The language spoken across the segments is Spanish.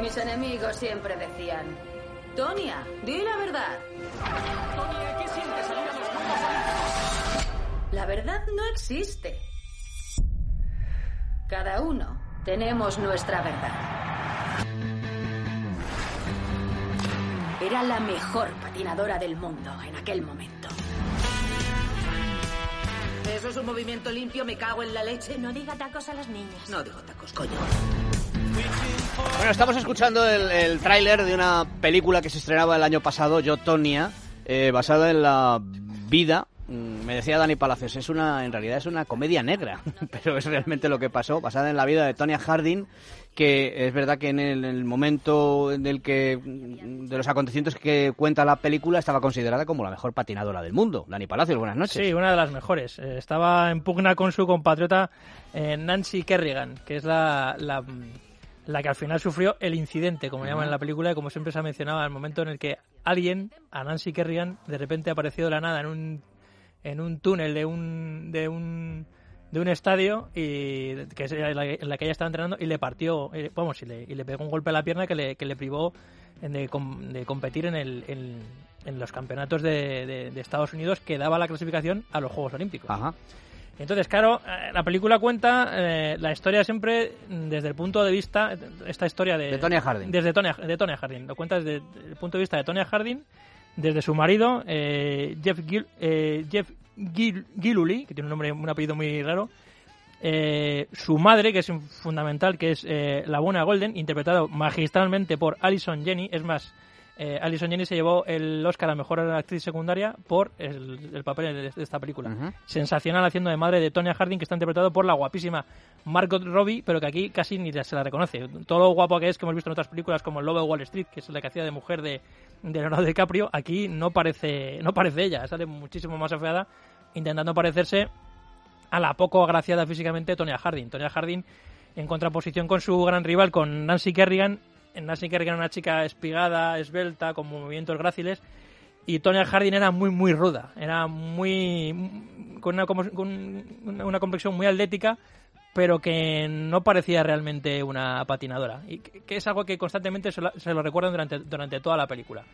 Mis enemigos siempre decían, Tonia, di la verdad. Tonia, ¿qué sientes salir a los Juegos Olímpicos? La verdad no existe. Cada uno tenemos nuestra verdad. Era la mejor patinadora del mundo en aquel momento. ¿Eso es un movimiento limpio? ¿Me cago en la leche? No diga tacos a las niñas. No digo tacos, coño. Bueno, estamos escuchando el, el tráiler de una película que se estrenaba el año pasado, Yo, Tonia, eh, basada en la vida mm, me decía Dani Palacios, es una, en realidad es una comedia negra, pero es realmente lo que pasó, basada en la vida de Tonya Harding, que es verdad que en el, en el momento en el que, mm, de los acontecimientos que cuenta la película, estaba considerada como la mejor patinadora del mundo. Dani Palacios, buenas noches. Sí, una de las mejores. Eh, estaba en pugna con su compatriota eh, Nancy Kerrigan, que es la, la, la que al final sufrió el incidente, como llaman en la película, y como siempre se ha mencionado, al momento en el que alguien, a Nancy Kerrigan, de repente apareció de la nada en un, en un túnel de un, de un de un estadio y que es la, en la que ella estaba entrenando y le partió, eh, vamos, y le, y le pegó un golpe a la pierna que le, que le privó de, de competir en, el, en, en los campeonatos de, de- de Estados Unidos que daba la clasificación a los Juegos Olímpicos. Ajá. Entonces, claro, eh, la película cuenta eh, la historia siempre mm, desde el punto de vista, esta historia de... De Tonya Harding. Desde Tonya, de Tonya Harding. Lo cuenta desde el punto de vista de Tonya Harding, desde su marido, eh, Jeff, Gil, eh, Jeff Gil- que tiene un nombre, un apellido muy raro, eh, su madre, que es fundamental, que es eh, la buena Golden, interpretado magistralmente por Alison Jenny. Es más, eh, Alison Jenny se llevó el Oscar a Mejor Actriz Secundaria por el, el papel de, esta película. Sensacional haciendo de madre de Tonya Harding, que está interpretado por la guapísima Margot Robbie, pero que aquí casi ni se la reconoce. Todo lo guapo que es, que hemos visto en otras películas como El Lobo de Wall Street, que es la que hacía de mujer de, de Leonardo DiCaprio, aquí no parece, no parece ella, sale muchísimo más afeada, intentando parecerse a la poco agraciada físicamente Tonya Harding. Tonya Harding en contraposición con su gran rival, con Nancy Kerrigan. Nancy Kerrigan una chica espigada, esbelta, con movimientos gráciles. Y Tonya Harding era muy, muy ruda. Era muy. con una, con una complexión muy atlética, pero que no parecía realmente una patinadora. Y que, es algo que constantemente se lo, se lo recuerdan durante, durante toda la película.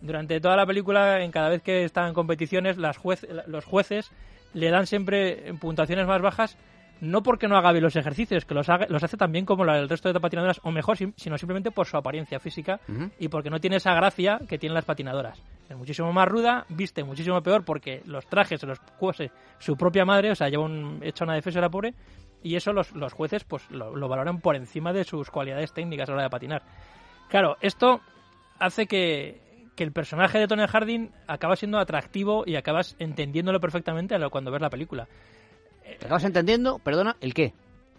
Durante toda la película, en cada vez que está en competiciones, las juez- los jueces le dan siempre puntuaciones más bajas, no porque no haga bien los ejercicios, que los, haga- los hace tan bien como la- el resto de patinadoras, o mejor, sino simplemente por su apariencia física y porque no tiene esa gracia que tienen las patinadoras. Es muchísimo más ruda, viste muchísimo peor porque los trajes se los cuose su propia madre, o sea, lleva un, hecha una defensa la pobre, y eso los, los jueces pues lo, lo valoran por encima de sus cualidades técnicas a la hora de patinar. Claro, esto hace que, que el personaje de Tony Harding acaba siendo atractivo y acabas entendiéndolo perfectamente a lo- cuando ves la película. ¿Te acabas entendiendo? Perdona, ¿el qué?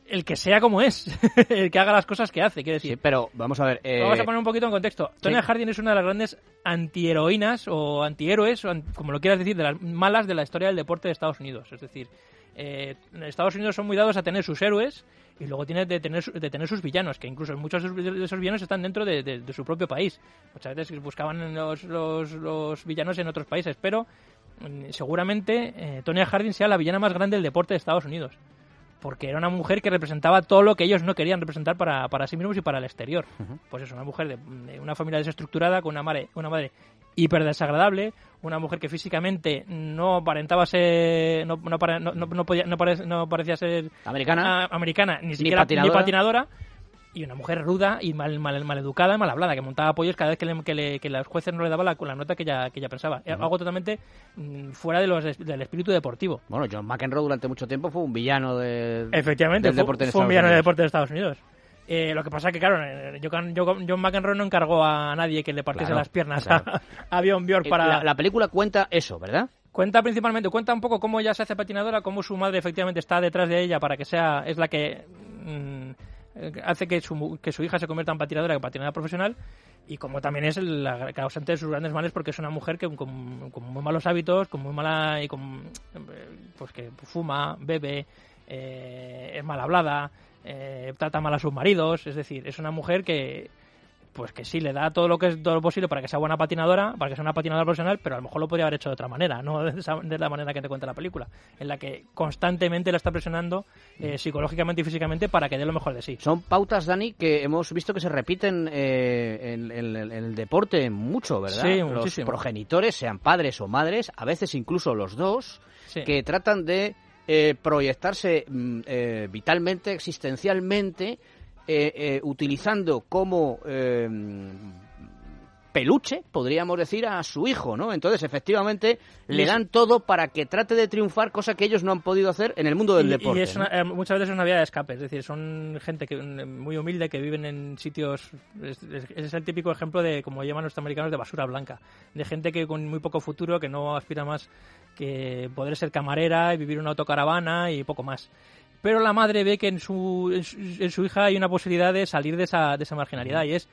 El que sea como es, el que haga las cosas que hace, quiero decir. Sí, pero vamos a ver. eh, Vamos a poner un poquito en contexto. sí. Tonya Harding es una de las grandes antiheroínas o antihéroes, o como lo quieras decir, de las malas de la historia del deporte de Estados Unidos. Es decir, eh, Estados Unidos son muy dados a tener sus héroes y luego tiene de tener, su- de tener sus villanos, que incluso muchos de esos- villanos están dentro de, de- de su propio país. Muchas veces buscaban los, los, los villanos en otros países, pero seguramente eh, Tonya Harding sea la villana más grande del deporte de Estados Unidos porque era una mujer que representaba todo lo que ellos no querían representar para, para sí mismos y para el exterior. Pues es una mujer de, de una familia desestructurada, con una madre, una madre hiper desagradable, una mujer que físicamente no aparentaba ser, no, no, no, no- no podía- no pare- no parecía ser Americana. ah, americana, ni siquiera patinadora. ni patinadora, y una mujer ruda y mal, mal, maleducada, mal hablada, que montaba pollos cada vez que, le, que, le- que los jueces no le daban la, la nota que ella, que ella pensaba. Era Algo totalmente mm, fuera de los, del espíritu deportivo. Bueno, John McEnroe durante mucho tiempo fue un villano de, Efectivamente, del fue, deporte fue un villano de Unidos. deporte de Estados Unidos. Eh, lo que pasa que, claro, eh, John, John- John McEnroe no encargó a nadie que le partiese Claro, las piernas claro. a, a Bjorn Bjork Eh, para... La, la película cuenta eso, ¿verdad? Cuenta principalmente, cuenta un poco cómo ella se hace patinadora, cómo su madre efectivamente está detrás de ella para que sea, es la que mm, eh, hace que su, que su hija se convierta en patinadora, patinadora profesional, y como también es la causante de sus grandes males porque es una mujer que con, con muy malos hábitos, con muy mala y con eh, pues que fuma, bebe, eh, es mal hablada, eh, trata mal a sus maridos, es decir, es una mujer que pues que sí, le da todo lo que es todo lo posible para que sea buena patinadora, para que sea una patinadora profesional, pero a lo mejor lo podría haber hecho de otra manera, no de, esa- de la manera que te cuenta la película, en la que constantemente la está presionando eh, psicológicamente y físicamente para que dé lo mejor de sí. Son pautas, Dani, que hemos visto que se repiten eh, en, en- en el deporte mucho, ¿verdad? Sí, Los muchísimo. progenitores, sean padres o madres, a veces incluso los dos, Sí. que tratan de eh, proyectarse mm, eh, vitalmente, existencialmente, eh, eh, utilizando como eh, peluche, podríamos decir, a su hijo, ¿no? Entonces, efectivamente, le dan todo para que trate de triunfar, cosa que ellos no han podido hacer en el mundo del Y- deporte. Y es ¿no? una- eh, muchas veces es una vía de escape, es decir, son gente que mm, muy humilde que viven en sitios. Es, es- es el típico ejemplo de, como llaman los americanos, de basura blanca. De gente que con muy poco futuro, que no aspira más que poder ser camarera y vivir una autocaravana y poco más. Pero la madre ve que en su, en su, en su hija hay una posibilidad de salir de esa, de esa marginalidad y es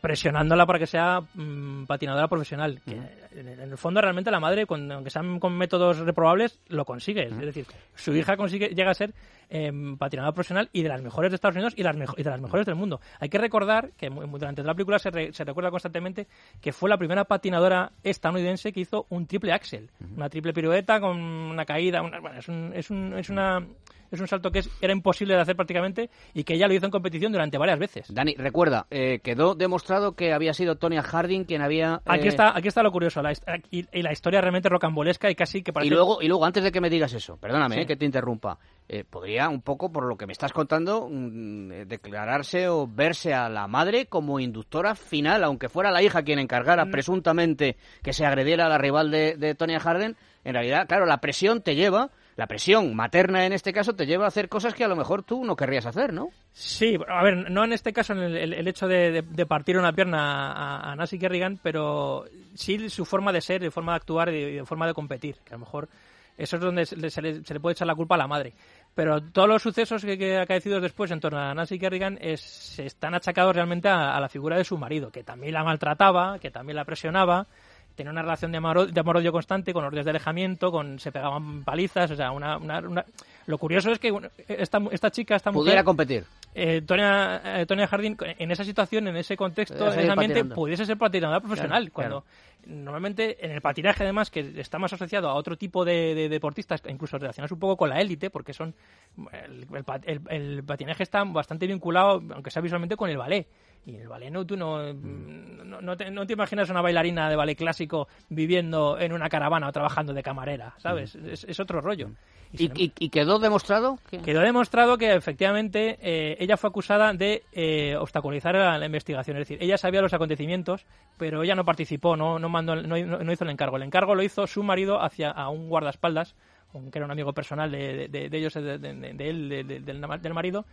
presionándola para que sea mm, patinadora profesional. Que en, en el fondo realmente la madre, con- aunque sean con métodos reprobables, lo consigue. Es decir, su hija consigue llega a ser eh, patinadora profesional y de las mejores de Estados Unidos y, las y de las mejores del mundo. Hay que recordar que durante la película se, re- se recuerda constantemente que fue la primera patinadora estadounidense que hizo un triple axel, una triple pirueta con una caída. una- bueno, es un, es un, es una es un salto que es- era imposible de hacer prácticamente y que ella lo hizo en competición durante varias veces. Dani, recuerda, eh, quedó demostrado que había sido Tonya Harding quien había... Aquí eh, está, aquí está lo curioso, la, y, y la historia realmente rocambolesca y casi que parece... Y luego, y luego, antes de que me digas eso, perdóname Sí. eh, que te interrumpa, eh, podría un poco, por lo que me estás contando, mm, declararse o verse a la madre como inductora final, aunque fuera la hija quien encargara Mm. presuntamente que se agrediera a la rival de, de Tonya Harding. En realidad, claro, la presión te lleva, la presión materna en este caso, te lleva a hacer cosas que a lo mejor tú no querrías hacer, ¿no? Sí, a ver, no en este caso en el, el- hecho de, de- partir una pierna a, Nancy Kerrigan, pero sí su forma de ser, de forma de actuar y de, forma de competir, que a lo mejor eso es donde se le, se le- puede echar la culpa a la madre. Pero todos los sucesos que, que acaecidos después en torno a Nancy Kerrigan es, están achacados realmente a la figura de su marido, que también la maltrataba, que también la presionaba, tenía una relación de amor, de amor-odio constante, con órdenes de alejamiento, con se pegaban palizas, o sea, una, una- una- Lo curioso es que esta, esta chica, esta mujer... Pudiera competir. eh, eh, Tonya Harding en esa situación, en ese contexto, en ese ambiente, pudiese ser patinadora profesional. Claro, cuando normalmente en el patinaje, además, que está más asociado a otro tipo de, de deportistas, incluso relacionados un poco con la élite, porque son el, el- el patinaje está bastante vinculado, aunque sea visualmente, con el ballet. Y el ballet no, tú no, no, no te, no te imaginas una bailarina de ballet clásico viviendo en una caravana o trabajando de camarera, ¿sabes? Es, es otro rollo. ¿Y, sin y- y quedó demostrado? que- Quedó demostrado que efectivamente eh, ella fue acusada de eh, obstaculizar la, la investigación. Es decir, ella sabía los acontecimientos, pero ella no participó, no, no, mandó, no, no hizo el encargo. El encargo lo hizo su marido hacia a un guardaespaldas, que era un amigo personal de, de- de ellos, de, él, de- de- del, del marido,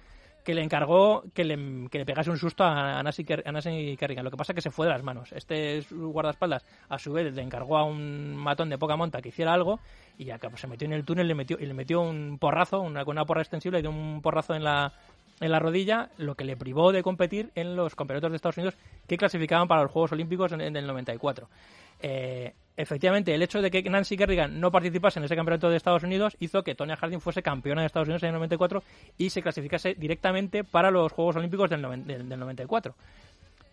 que le encargó que le, que le pegase un susto a, a Nancy, Kerrigan. Lo que pasa es que se fue de las manos. Este guardaespaldas, a su vez, le encargó a un matón de poca monta que hiciera algo y acá pues, se metió en el túnel le metió, y le metió un porrazo, una, una porra extensible, le dio un porrazo en la, en la rodilla, lo que le privó de competir en los campeonatos de Estados Unidos que clasificaban para los Juegos Olímpicos en, en el 94. Eh, efectivamente, el hecho de que Nancy Kerrigan no participase en ese campeonato de Estados Unidos hizo que Tonya Harding fuese campeona de Estados Unidos en el 94 y se clasificase directamente para los Juegos Olímpicos del, del 94.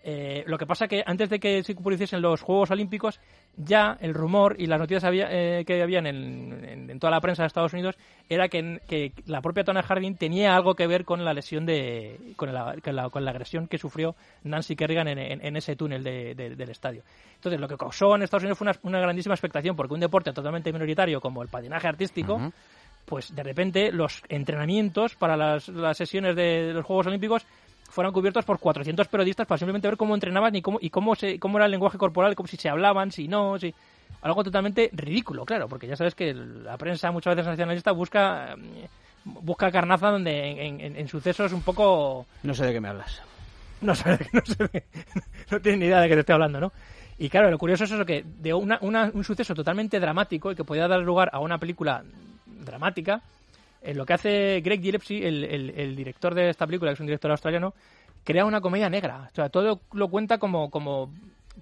Eh, lo que pasa que antes de que se publicisen los Juegos Olímpicos, ya el rumor y las noticias había- eh, que habían en, en- en toda la prensa de Estados Unidos era que, que la propia Tonya Harding tenía algo que ver con la lesión de con la, con la, con la agresión que sufrió Nancy Kerrigan en, en- ese túnel de- de- del estadio. Entonces, lo que causó en Estados Unidos fue una, una grandísima expectación porque un deporte totalmente minoritario como el patinaje artístico pues de repente los entrenamientos para las, las sesiones de los Juegos Olímpicos fueron cubiertos por 400 periodistas para simplemente ver cómo entrenaban y cómo, y cómo, se, cómo era el lenguaje corporal, como si se hablaban, si no, si... Algo totalmente ridículo, claro, porque ya sabes que la prensa muchas veces nacionalista busca eh, busca carnaza donde en, en- en sucesos un poco No sé de qué me hablas. no sabe, no sabe, no tiene ni idea de qué te estoy hablando, ¿no? Y claro, lo curioso es eso que de una, una- un suceso totalmente dramático y que podía dar lugar a una película dramática, lo que hace Greg Gillespie, el, el- el director de esta película, que es un director australiano, crea una comedia negra. O sea, todo lo cuenta como, como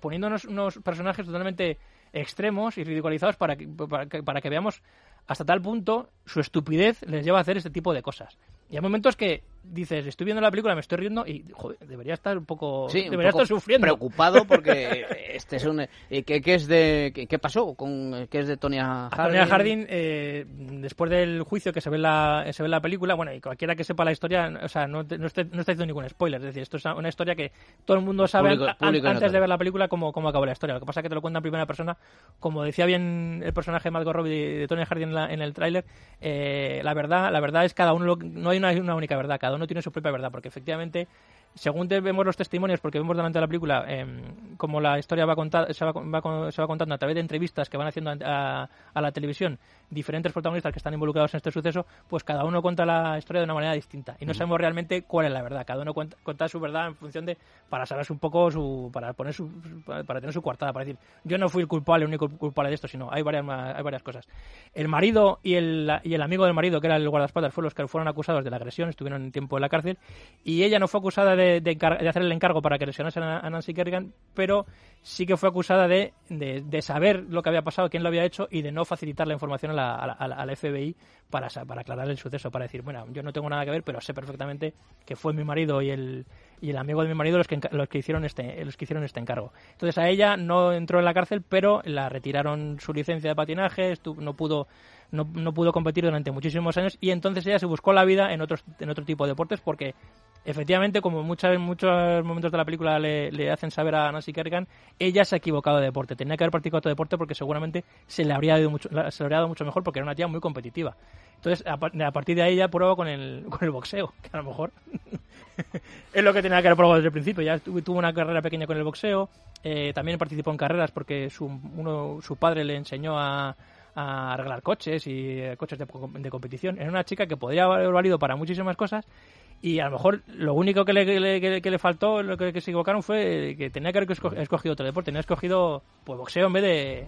poniéndonos unos personajes totalmente extremos y ridiculizados para que, para que, para que veamos hasta tal punto su estupidez les lleva a hacer este tipo de cosas. Y hay momentos que dices, estoy viendo la película, me estoy riendo y, joder, debería estar un poco... Sí, un debería poco estar sufriendo. Preocupado porque este es un... eh, ¿Qué, qué es de, qué, qué pasó? con ¿Qué es de Tonya Harding? Tonya Harding, eh, después del juicio que se ve, en la, se ve en la película, bueno, y cualquiera que sepa la historia, o sea, no, no, está, no está haciendo ningún spoiler. Es decir, esto es una historia que todo el mundo sabe Público- an- público antes de ver la película cómo, cómo acabó la historia. Lo que pasa es que te lo cuenta en primera persona. Como decía bien el personaje de Margot Robbie de, de Tonya Harding en, la- en el tráiler, eh, la verdad la verdad es cada uno, lo- no hay una, una única verdad, cada uno tiene su propia verdad, porque efectivamente según vemos los testimonios, porque vemos delante de la película em, como la historia va, conta- se, va, va se va contando a través de entrevistas que van haciendo a, a la televisión diferentes protagonistas que están involucrados en este suceso, pues cada uno cuenta la historia de una manera distinta y no sabemos realmente cuál es la verdad. Cada uno cuenta, cuenta su verdad en función de para salvarse un poco su para poner su para tener su coartada, para decir yo no fui el culpable, el único culpable de esto, sino hay varias hay varias cosas. El marido y el, y el amigo del marido, que era el guardaespaldas, fueron los que fueron acusados de la agresión, estuvieron en tiempo en la cárcel y ella no fue acusada de, de, de hacer el encargo para que lesionasen a, Nancy Kerrigan, pero sí que fue acusada de, de, saber lo que había pasado, quién lo había hecho y de no facilitar la información a la, a la- FBI para, para aclarar el suceso, para decir, bueno, yo no tengo nada que ver, pero sé perfectamente que fue mi marido y el, y el amigo de mi marido los que, los que hicieron este los que hicieron este encargo. Entonces a ella no entró en la cárcel, pero la retiraron su licencia de patinaje, no pudo no, no pudo competir durante muchísimos años y entonces ella se buscó la vida en otros en otro tipo de deportes porque efectivamente como muchas muchos momentos de la película le, hacen saber a Nancy Kerrigan ella se ha equivocado de deporte tenía que haber practicado otro deporte porque seguramente se le habría ido mucho se le habría dado mucho mejor porque era una tía muy competitiva entonces a, par- a partir de ahí ella prueba con el con el boxeo que a lo mejor es lo que tenía que haber probado desde el principio. Ya tu- tuvo una carrera pequeña con el boxeo, eh, también participó en carreras porque su, uno, su padre le enseñó a, a arreglar coches y eh, coches de, co- de competición. Era una chica que podría haber valido para muchísimas cosas y a lo mejor lo único que le, que le, que faltó, lo que, que se equivocaron fue que tenía que haber esco- escogido otro deporte, tenía escogido pues boxeo en vez de,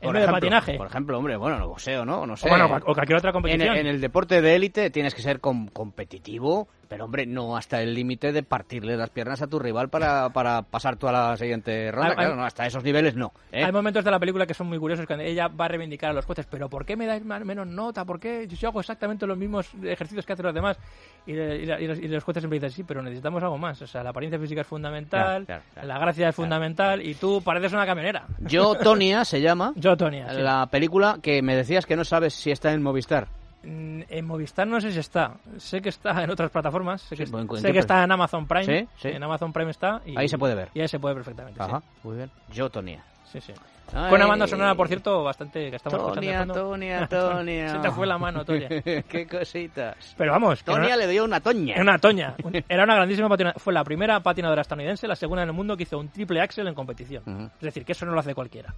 en vez de patinaje. Por ejemplo, hombre, bueno, el boxeo, ¿no? No sé. o, bueno, o cualquier otra en, competición. en el deporte de élite tienes que ser com- competitivo, pero hombre, no hasta el límite de partirle las piernas a tu rival para, para pasar tú a la siguiente ronda. Hay- claro, no, hasta esos niveles no. ¿eh? Hay momentos de la película que son muy curiosos cuando ella va a reivindicar a los jueces, pero ¿por qué me dais menos nota? ¿Por qué yo hago exactamente los mismos ejercicios que hacen los demás? Y, y y los, jueces siempre dicen, sí, pero necesitamos algo más. O sea, la apariencia física es fundamental, Claro, claro, claro. la gracia es fundamental y tú pareces una camionera. Yo, Tonia se llama. Yo, Tonia, sí. La película que me decías que no sabes si está en Movistar. Mm, En Movistar no sé si está. Sé que está en otras plataformas. Sé que, Sí, sé ¿en que está en Amazon Prime. Sí, sí. En Amazon Prime está. Y, Ahí se puede ver. Y ahí se puede perfectamente. Ajá, muy bien. Yo, Tonia. Sí, sí. Ay. Con una banda sonora, por cierto, bastante que estamos Tonia. Tonia, Tonia. Se te fue la mano, Tonia. Qué cositas. Pero vamos, Tonia le dio una toña. Era una toña. Era una grandísima patinadora. Fue la primera patinadora estadounidense, la segunda en el mundo que hizo un triple axel en competición. Es decir, que eso no lo hace cualquiera.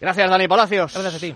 Gracias, Dani Palacios. Gracias a ti.